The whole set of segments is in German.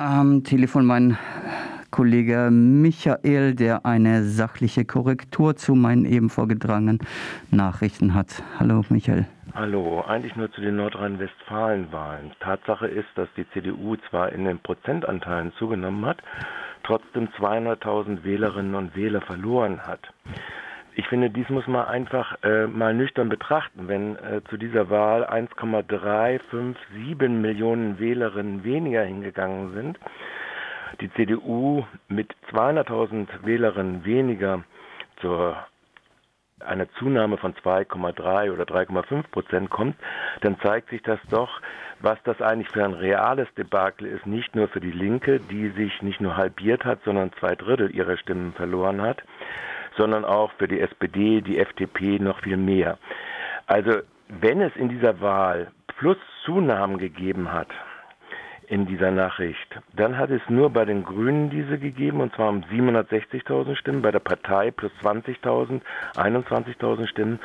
Am Telefon mein Kollege Michael, der eine sachliche Korrektur zu meinen eben vorgetragenen Nachrichten hat. Hallo Michael. Hallo, eigentlich nur zu den Nordrhein-Westfalen-Wahlen. Tatsache ist, dass die CDU zwar in den Prozentanteilen zugenommen hat, trotzdem 200.000 Wählerinnen und Wähler verloren hat. Ich finde, dies muss man einfach äh, mal nüchtern betrachten. Wenn äh, zu dieser Wahl 1,357 Millionen Wählerinnen weniger hingegangen sind, die CDU mit 200.000 Wählerinnen weniger zur einer Zunahme von 2,3 oder 3,5 Prozent kommt, dann zeigt sich das doch, was das eigentlich für ein reales Debakel ist, nicht nur für die Linke, die sich nicht nur halbiert hat, sondern zwei Drittel ihrer Stimmen verloren hat, sondern auch für die SPD, die FDP noch viel mehr. Also wenn es in dieser Wahl Pluszunahmen gegeben hat, in dieser Nachricht. Dann hat es nur bei den Grünen diese gegeben, und zwar um 760.000 Stimmen, bei der Partei plus 20.000, 21.000 Stimmen.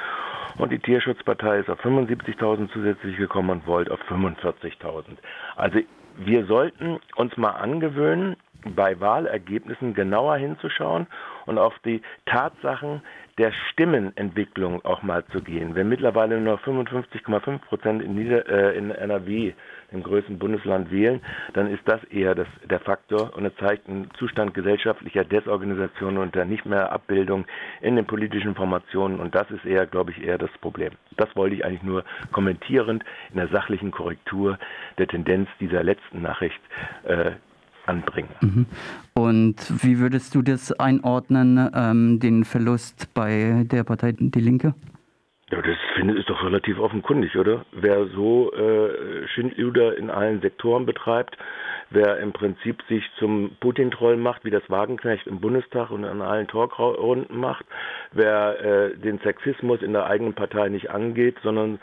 Und die Tierschutzpartei ist auf 75.000 zusätzlich gekommen und Volt auf 45.000. Also wir sollten uns mal angewöhnen, bei Wahlergebnissen genauer hinzuschauen und auf die Tatsachen der Stimmenentwicklung auch mal zu gehen. Wenn mittlerweile nur noch 55,5 Prozent in, äh, in NRW, dem größten Bundesland, wählen, dann ist das eher das, der Faktor und es zeigt einen Zustand gesellschaftlicher Desorganisation und der nicht mehr Abbildung in den politischen Formationen und das ist eher, glaube ich, eher das Problem. Das wollte ich eigentlich nur kommentierend in der sachlichen Korrektur der Tendenz dieser letzten Nachricht äh, anbringen. Mhm. Und wie würdest du das einordnen, ähm, den Verlust bei der Partei Die Linke? Ja, das finde ich doch relativ offenkundig, oder? Wer so äh, Schindluder in allen Sektoren betreibt, wer im Prinzip sich zum Putin-Troll macht, wie das Wagenknecht im Bundestag und an allen Talkrunden macht, wer äh, den Sexismus in der eigenen Partei nicht angeht, sondern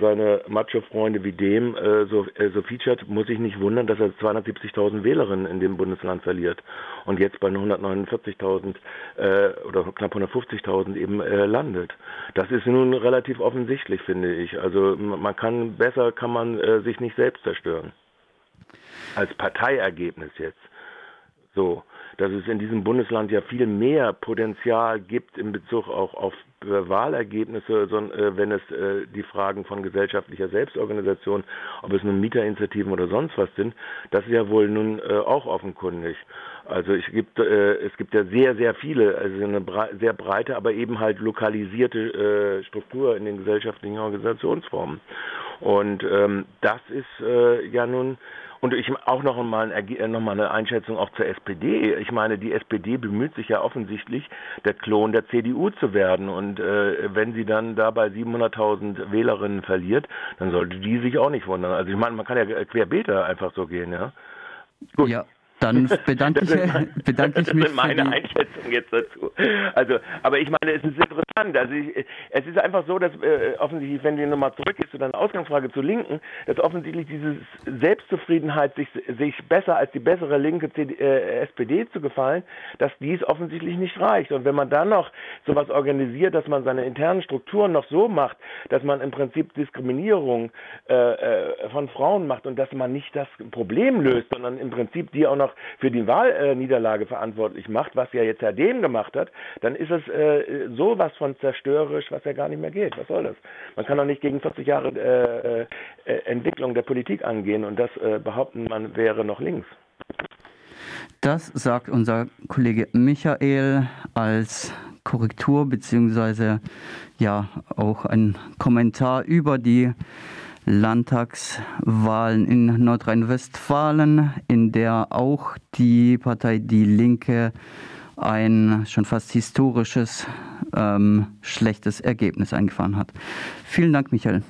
seine Macho-Freunde wie dem äh, so, äh, so featured, muss ich nicht wundern, dass er 270.000 Wählerinnen in dem Bundesland verliert und jetzt bei 149.000 äh, oder knapp 150.000 eben äh, landet. Das ist nun relativ offensichtlich, finde ich. Also man kann besser kann man äh, sich nicht selbst zerstören als Parteiergebnis jetzt. So, dass es in diesem Bundesland ja viel mehr Potenzial gibt in Bezug auch auf äh, Wahlergebnisse, äh, wenn es äh, die Fragen von gesellschaftlicher Selbstorganisation, ob es nun Mieterinitiativen oder sonst was sind, das ist ja wohl nun auch offenkundig. Also es gibt, es gibt ja sehr, sehr viele, also eine sehr breite, aber eben halt lokalisierte Struktur in den gesellschaftlichen Organisationsformen. Und ähm, das ist ja nun und ich auch noch mal, äh, noch mal eine Einschätzung auch zur SPD. Ich meine, die SPD bemüht sich ja offensichtlich, der Klon der CDU zu werden. Und äh, wenn sie dann dabei 700.000 Wählerinnen verliert, dann sollte die sich auch nicht wundern. Also ich meine, man kann ja querbeet einfach so gehen, ja. Gut. Ja, dann bedanke ich, bedanke ich mich. Das ist meine Einschätzung jetzt dazu. Also, aber ich meine, es ist interessant. Also ich, es ist einfach so, dass äh, offensichtlich, wenn wir nochmal zurückgehen zu deiner Ausgangsfrage zu Linken, dass offensichtlich diese Selbstzufriedenheit, sich, sich besser als die bessere linke CD, äh, SPD zu gefallen, dass dies offensichtlich nicht reicht. Und wenn man dann noch sowas organisiert, dass man seine internen Strukturen noch so macht, dass man im Prinzip Diskriminierung äh, äh von Frauen macht und dass man nicht das Problem löst, sondern im Prinzip die auch noch für die Wahlniederlage verantwortlich macht, was ja jetzt Herr Dehm gemacht hat, dann ist es äh, sowas von zerstörerisch, was ja gar nicht mehr geht. Was soll das? Man kann doch nicht gegen 40 Jahre äh, äh, Entwicklung der Politik angehen und das äh, behaupten, man wäre noch links. Das sagt unser Kollege Michael als Korrektur beziehungsweise ja auch ein Kommentar über die Landtagswahlen in Nordrhein-Westfalen, in der auch die Partei Die Linke ein schon fast historisches ähm, schlechtes Ergebnis eingefahren hat. Vielen Dank, Michael.